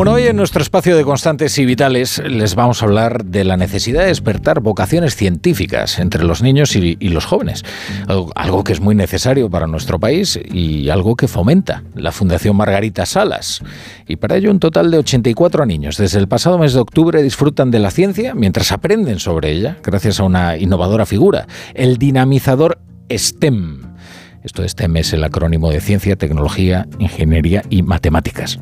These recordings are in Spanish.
Bueno, hoy en nuestro espacio de constantes y vitales les vamos a hablar de la necesidad de despertar vocaciones científicas entre los niños y, los jóvenes. Algo, que es muy necesario para nuestro país y algo que fomenta la Fundación Margarita Salas. Y para ello un total de 84 niños desde el pasado mes de octubre disfrutan de la ciencia mientras aprenden sobre ella gracias a una innovadora figura, el dinamizador STEM. Esto STEM es el acrónimo de Ciencia, Tecnología, Ingeniería y Matemáticas.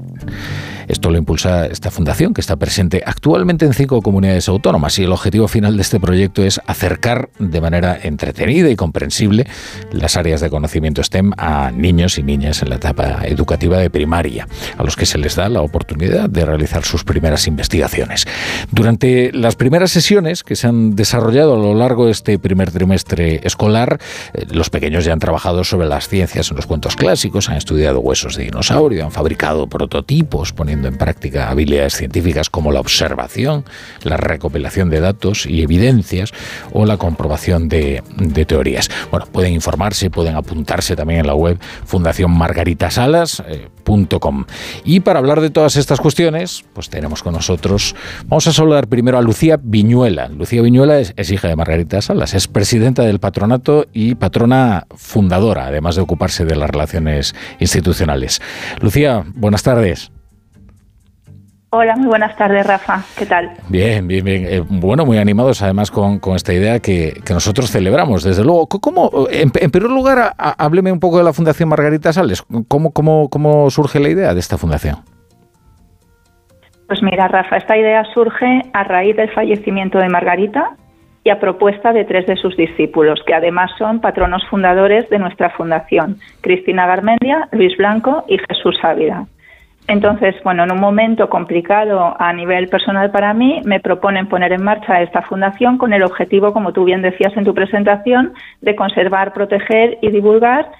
Esto lo impulsa esta fundación, que está presente actualmente en cinco comunidades autónomas y el objetivo final de este proyecto es acercar de manera entretenida y comprensible las áreas de conocimiento STEM a niños y niñas en la etapa educativa de primaria, a los que se les da la oportunidad de realizar sus primeras investigaciones. Durante las primeras sesiones que se han desarrollado a lo largo de este primer trimestre escolar, eh, los pequeños ya han trabajado sobre las ciencias en los cuentos clásicos, han estudiado huesos de dinosaurio, han fabricado prototipos, poniendo en práctica habilidades científicas como la observación, la recopilación de datos y evidencias o la comprobación de, teorías. Bueno, pueden informarse, pueden apuntarse también en la web fundacionmargaritasalas.com. Y para hablar de todas estas cuestiones, pues tenemos con nosotros, vamos a saludar primero a Lucía Viñuela. Lucía Viñuela es, es hija de Margarita Salas, es presidenta del patronato y patrona fundadora, además de ocuparse de las relaciones institucionales. Lucía, buenas tardes. Hola, muy buenas tardes, Rafa. ¿Qué tal? Bien, bien, bien. Eh, bueno, muy animados además con, esta idea que, nosotros celebramos, desde luego. ¿Cómo, en, primer lugar, hábleme un poco de la Fundación Margarita Sales. ¿Cómo, cómo, ¿Cómo surge la idea de esta fundación? Pues mira, Rafa, esta idea surge a raíz del fallecimiento de Margarita y a propuesta de tres de sus discípulos, que además son patronos fundadores de nuestra fundación, Cristina Garmendia, Luis Blanco y Jesús Ávila. Entonces, bueno, en un momento complicado a nivel personal para mí, me proponen poner en marcha esta fundación con el objetivo, como tú bien decías en tu presentación, de conservar, proteger y divulgar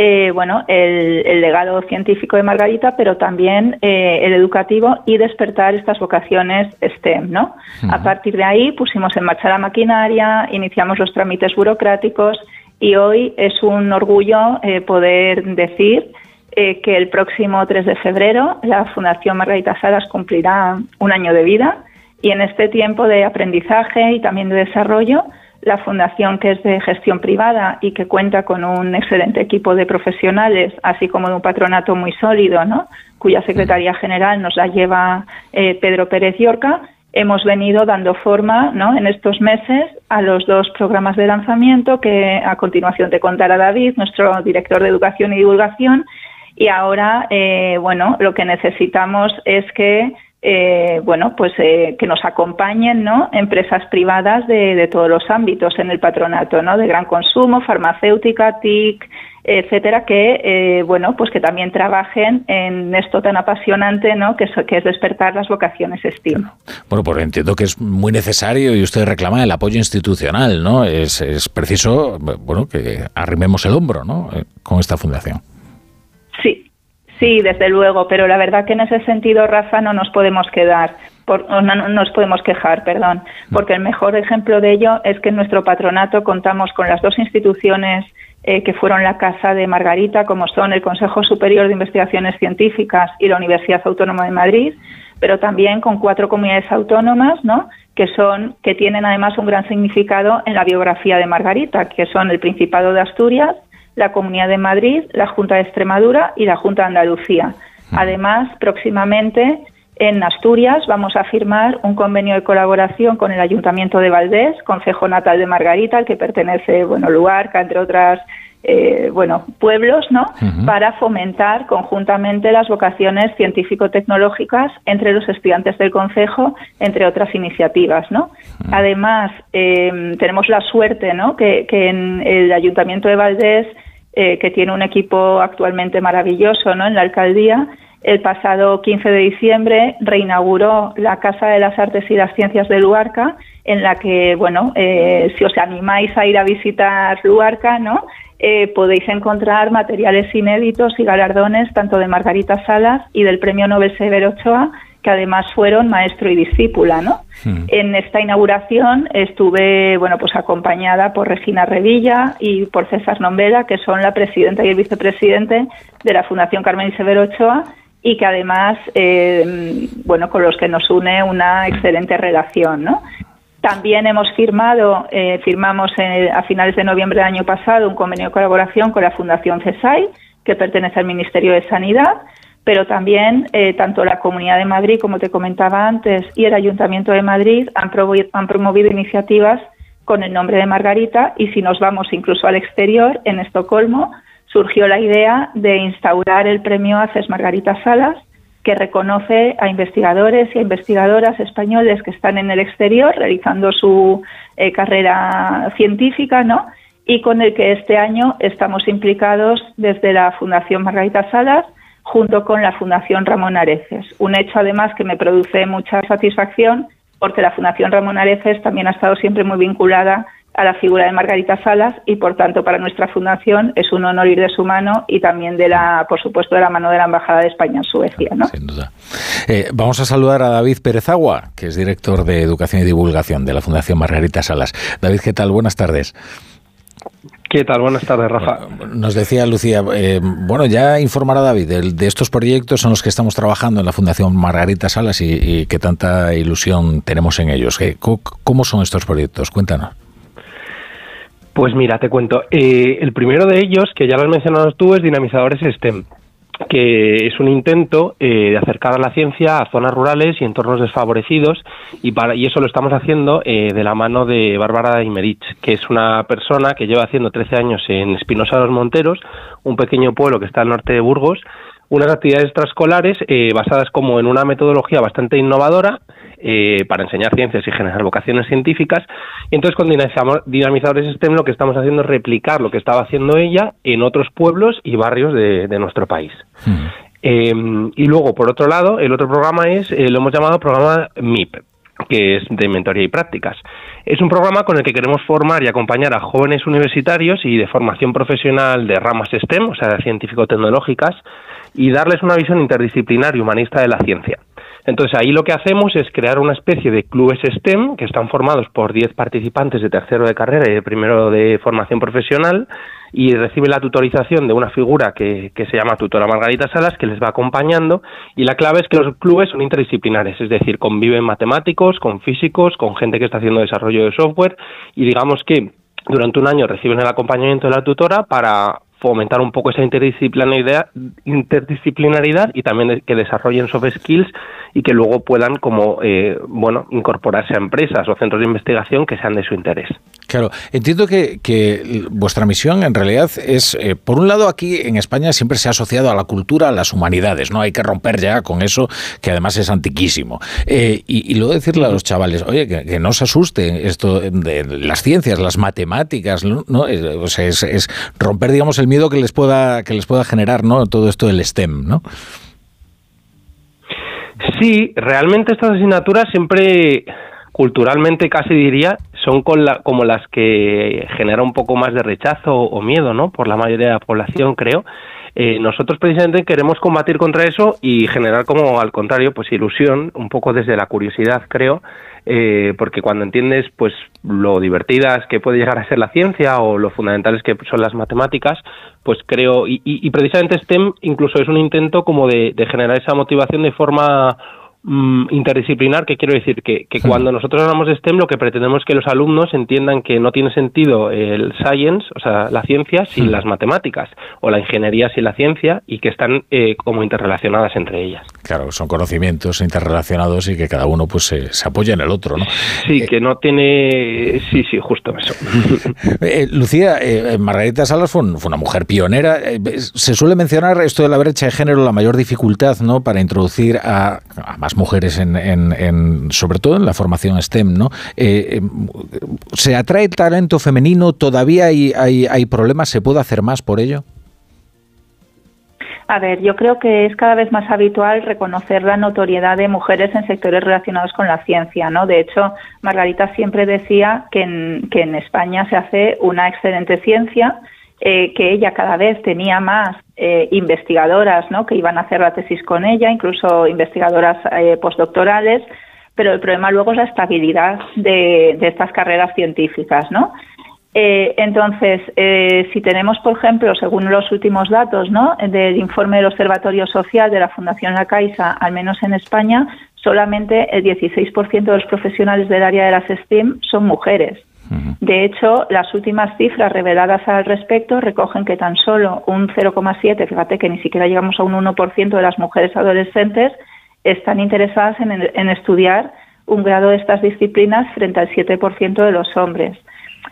eh, bueno, el, legado científico de Margarita, pero también eh, el educativo y despertar estas vocaciones STEM, ¿no? A partir de ahí pusimos en marcha la maquinaria, iniciamos los trámites burocráticos y hoy es un orgullo eh, poder decir eh, que el próximo 3 de febrero la Fundación Margarita Salas cumplirá un año de vida y en este tiempo de aprendizaje y también de desarrollo, la fundación que es de gestión privada y que cuenta con un excelente equipo de profesionales, así como de un patronato muy sólido, ¿no? cuya secretaría general nos la lleva eh, Pedro Pérez Yorca, hemos venido dando forma ¿no? en estos meses a los dos programas de lanzamiento que a continuación te contará David, nuestro director de Educación y Divulgación, y ahora, eh, bueno, lo que necesitamos es que eh, bueno, pues eh, que nos acompañen, ¿no? Empresas privadas de, todos los ámbitos en el patronato, ¿no? De gran consumo, farmacéutica, TIC, etcétera, que bueno, pues que también trabajen en esto tan apasionante, ¿no? Que es, que es despertar las vocaciones STEAM. Bueno, pues entiendo que es muy necesario y usted reclama el apoyo institucional, ¿no? Es, es preciso, bueno, que arrimemos el hombro, ¿no? Con esta fundación. Sí, desde luego, pero la verdad que en ese sentido, Rafa, no nos podemos quedar. no, nos podemos quejar, perdón, porque el mejor ejemplo de ello es que en nuestro patronato contamos con las dos instituciones eh, que fueron la casa de Margarita, como son el Consejo Superior de Investigaciones Científicas y la Universidad Autónoma de Madrid, pero también con cuatro comunidades autónomas, ¿no? que son que tienen además un gran significado en la biografía de Margarita, que son el Principado de Asturias, la Comunidad de Madrid, la Junta de Extremadura y la Junta de Andalucía. Además, próximamente en Asturias vamos a firmar un convenio de colaboración con el Ayuntamiento de Valdés, Concejo Natal de Margarita, al que pertenece, bueno, Luarca, entre otras eh, bueno, pueblos, ¿no? Para fomentar conjuntamente las vocaciones científico-tecnológicas entre los estudiantes del Consejo, entre otras iniciativas, ¿no? Además, eh, tenemos la suerte, ¿no? Que, que en el Ayuntamiento de Valdés eh, que tiene un equipo actualmente maravilloso ¿no? en la alcaldía, el pasado 15 de diciembre reinauguró la Casa de las Artes y las Ciencias de Luarca, en la que, bueno, eh, si os animáis a ir a visitar Luarca, ¿no? Eh, podéis encontrar materiales inéditos y galardones tanto de Margarita Salas y del Premio Nobel Severo Ochoa que además fueron maestro y discípula, ¿no? Hmm. En esta inauguración estuve, bueno, pues acompañada por Regina Revilla y por César Nombela, que son la presidenta y el vicepresidente de la Fundación Carmen Severo Ochoa, y que además, eh, bueno, con los que nos une una excelente relación, ¿no? También hemos firmado, eh, firmamos a finales de noviembre del año pasado un convenio de colaboración con la Fundación CESAI, que pertenece al Ministerio de Sanidad, pero también eh, tanto la Comunidad de Madrid, como te comentaba antes, y el Ayuntamiento de Madrid han, promovido iniciativas con el nombre de Margarita y si nos vamos incluso al exterior, en Estocolmo, surgió la idea de instaurar el premio Haces Margarita Salas, que reconoce a investigadores y a investigadoras españoles que están en el exterior realizando su eh, carrera científica, ¿no? Y con el que este año estamos implicados desde la Fundación Margarita Salas junto con la Fundación Ramón Areces. Un hecho además que me produce mucha satisfacción porque la Fundación Ramón Areces también ha estado siempre muy vinculada a la figura de Margarita Salas y por tanto para nuestra fundación es un honor ir de su mano y también de la, por supuesto, de la mano de la Embajada de España en Suecia. ¿no? Sin duda. Eh, vamos a saludar a David Pérez Agua, que es director de Educación y Divulgación de la Fundación Margarita Salas. David, ¿qué tal? Buenas tardes. ¿Qué tal? Buenas tardes, Rafa. Nos decía Lucía, eh, bueno, ya informar a David de, estos proyectos en los que estamos trabajando en la Fundación Margarita Salas y, y que tanta ilusión tenemos en ellos. ¿Cómo son estos proyectos? Cuéntanos. Pues mira, te cuento. Eh, el primero de ellos, que ya lo has mencionado tú, es Dinamizadores STEM que es un intento eh, de acercar a la ciencia a zonas rurales y entornos desfavorecidos y, para, y eso lo estamos haciendo eh, de la mano de Bárbara Imerich, que es una persona que lleva haciendo 13 años en Espinosa de los Monteros, un pequeño pueblo que está al norte de Burgos, unas actividades extraescolares eh, basadas como en una metodología bastante innovadora eh, para enseñar ciencias y generar vocaciones científicas. Y entonces con dinamizadores STEM lo que estamos haciendo es replicar lo que estaba haciendo ella en otros pueblos y barrios de, nuestro país. Hmm. Em, y luego, por otro lado, el otro programa es, eh, lo hemos llamado programa MIP, que es de mentoría y prácticas. Es un programa con el que queremos formar y acompañar a jóvenes universitarios y de formación profesional de ramas STEM, o sea, científico-tecnológicas, y darles una visión interdisciplinar y humanista de la ciencia. Entonces ahí lo que hacemos es crear una especie de clubes STEM que están formados por 10 participantes de tercero de carrera y de primero de formación profesional y reciben la tutorización de una figura que, que, se llama tutora Margarita Salas que les va acompañando y la clave es que los clubes son interdisciplinares, es decir, conviven matemáticos, con físicos, con gente que está haciendo desarrollo de software y digamos que durante un año reciben el acompañamiento de la tutora para fomentar un poco esa interdisciplinaridad, interdisciplinaridad y también que desarrollen soft skills y que luego puedan como eh, bueno incorporarse a empresas o centros de investigación que sean de su interés. Claro, entiendo que, vuestra misión en realidad es, eh, por un lado aquí en España siempre se ha asociado a la cultura, a las humanidades, ¿no? Hay que romper ya con eso que además es antiquísimo. Eh, y, luego decirle a los chavales, oye, que, no se asusten esto de las ciencias, las matemáticas, ¿no? O sea, es, es romper, digamos, el miedo que les pueda que les pueda generar, ¿no? Todo esto del STEM, ¿no? Sí, realmente estas asignaturas siempre culturalmente casi diría son con la, como las que genera un poco más de rechazo o miedo, ¿no? Por la mayoría de la población, creo. Eh, nosotros precisamente queremos combatir contra eso y generar como al contrario, pues ilusión, un poco desde la curiosidad, creo, eh, porque cuando entiendes pues lo divertidas que puede llegar a ser la ciencia o lo fundamentales que son las matemáticas, pues creo, y, precisamente STEM incluso es un intento como de generar esa motivación de forma interdisciplinar, que quiero decir que, que cuando nosotros hablamos de STEM lo que pretendemos es que los alumnos entiendan que no tiene sentido el science, o sea, la ciencia, sin las matemáticas, o la ingeniería sin la ciencia, y que están eh, como interrelacionadas entre ellas. Claro, son conocimientos interrelacionados y que cada uno pues se, apoya en el otro, ¿no? Sí, que no tiene... Sí, sí, justo eso. Eh, Lucía, eh, Margarita Salas fue, una mujer pionera. se suele mencionar esto de la brecha de género, la mayor dificultad, ¿no?, para introducir a, a más mujeres, en, sobre todo en la formación STEM, ¿no? Eh, eh, ¿Se atrae talento femenino? ¿Todavía hay, hay, problemas? ¿Se puede hacer más por ello? A ver, yo creo que es cada vez más habitual reconocer la notoriedad de mujeres en sectores relacionados con la ciencia, ¿no? De hecho, Margarita siempre decía que en, que en España se hace una excelente ciencia, eh, que ella cada vez tenía más eh, investigadoras ¿no? que iban a hacer la tesis con ella, incluso investigadoras eh, postdoctorales, pero el problema luego es la estabilidad de, estas carreras científicas, ¿no? Eh, entonces, si tenemos, por ejemplo, según los últimos datos ¿no? del informe del Observatorio Social de la Fundación La Caixa, al menos en España, solamente el 16% de los profesionales del área de las STEAM son mujeres. De hecho, las últimas cifras reveladas al respecto recogen que tan solo un 0,7, fíjate que ni siquiera llegamos a un 1% de las mujeres adolescentes están interesadas en, estudiar un grado de estas disciplinas frente al 7% de los hombres.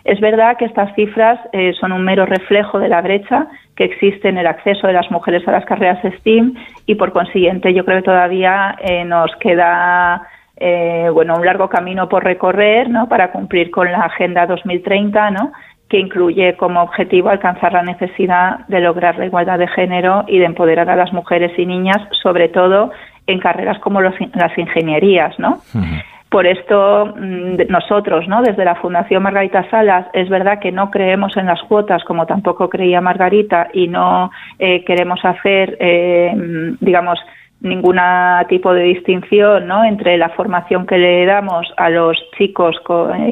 Es verdad que estas cifras eh, son un mero reflejo de la brecha que existe en el acceso de las mujeres a las carreras STEAM y, por consiguiente, yo creo que todavía eh, nos queda eh, bueno, un largo camino por recorrer ¿no? para cumplir con la Agenda 2030, ¿no? que incluye como objetivo alcanzar la necesidad de lograr la igualdad de género y de empoderar a las mujeres y niñas, sobre todo en carreras como las ingenierías, ¿no? Por esto mm, nosotros, ¿no? Desde la Fundación Margarita Salas, es verdad que no creemos en las cuotas como tampoco creía Margarita y no eh, queremos hacer, eh, digamos, ningún tipo de distinción ¿no? entre la formación que le damos a los chicos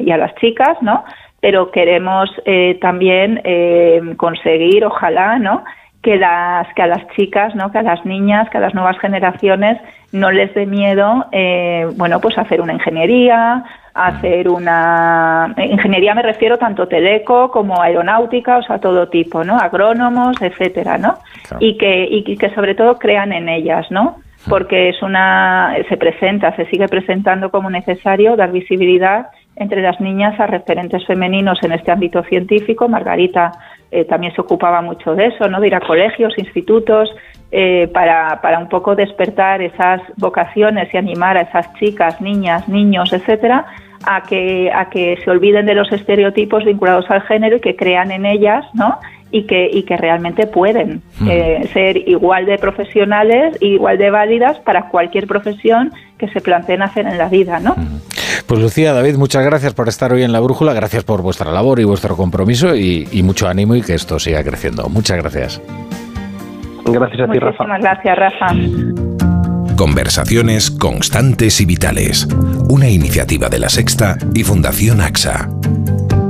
y a las chicas, ¿no? pero queremos eh, también eh, conseguir, ojalá, ¿no? que las que a las chicas, ¿no? que a las niñas, que a las nuevas generaciones no les dé miedo, eh, bueno, pues hacer una ingeniería, hacer una ingeniería me refiero tanto teleco como aeronáutica, o sea, todo tipo, ¿no? Agrónomos, etcétera, ¿no? Y que y que sobre todo crean en ellas, ¿no? Porque es una se presenta, se sigue presentando como necesario dar visibilidad entre las niñas a referentes femeninos en este ámbito científico. Margarita eh, también se ocupaba mucho de eso, ¿no? De ir a colegios, institutos, eh, para, para un poco despertar esas vocaciones y animar a esas chicas, niñas, niños, etcétera, a que, a que se olviden de los estereotipos vinculados al género y que crean en ellas, ¿no? Y que, y que realmente pueden mm. eh, ser igual de profesionales, igual de válidas para cualquier profesión que se planteen hacer en la vida, ¿no? Mm. Pues Lucía, David, muchas gracias por estar hoy en La Brújula, gracias por vuestra labor y vuestro compromiso y, y mucho ánimo y que esto siga creciendo. Muchas gracias. Gracias a ti, Rafa. Muchísimas gracias, Rafa. Conversaciones constantes y vitales. Una iniciativa de la Sexta y Fundación AXA.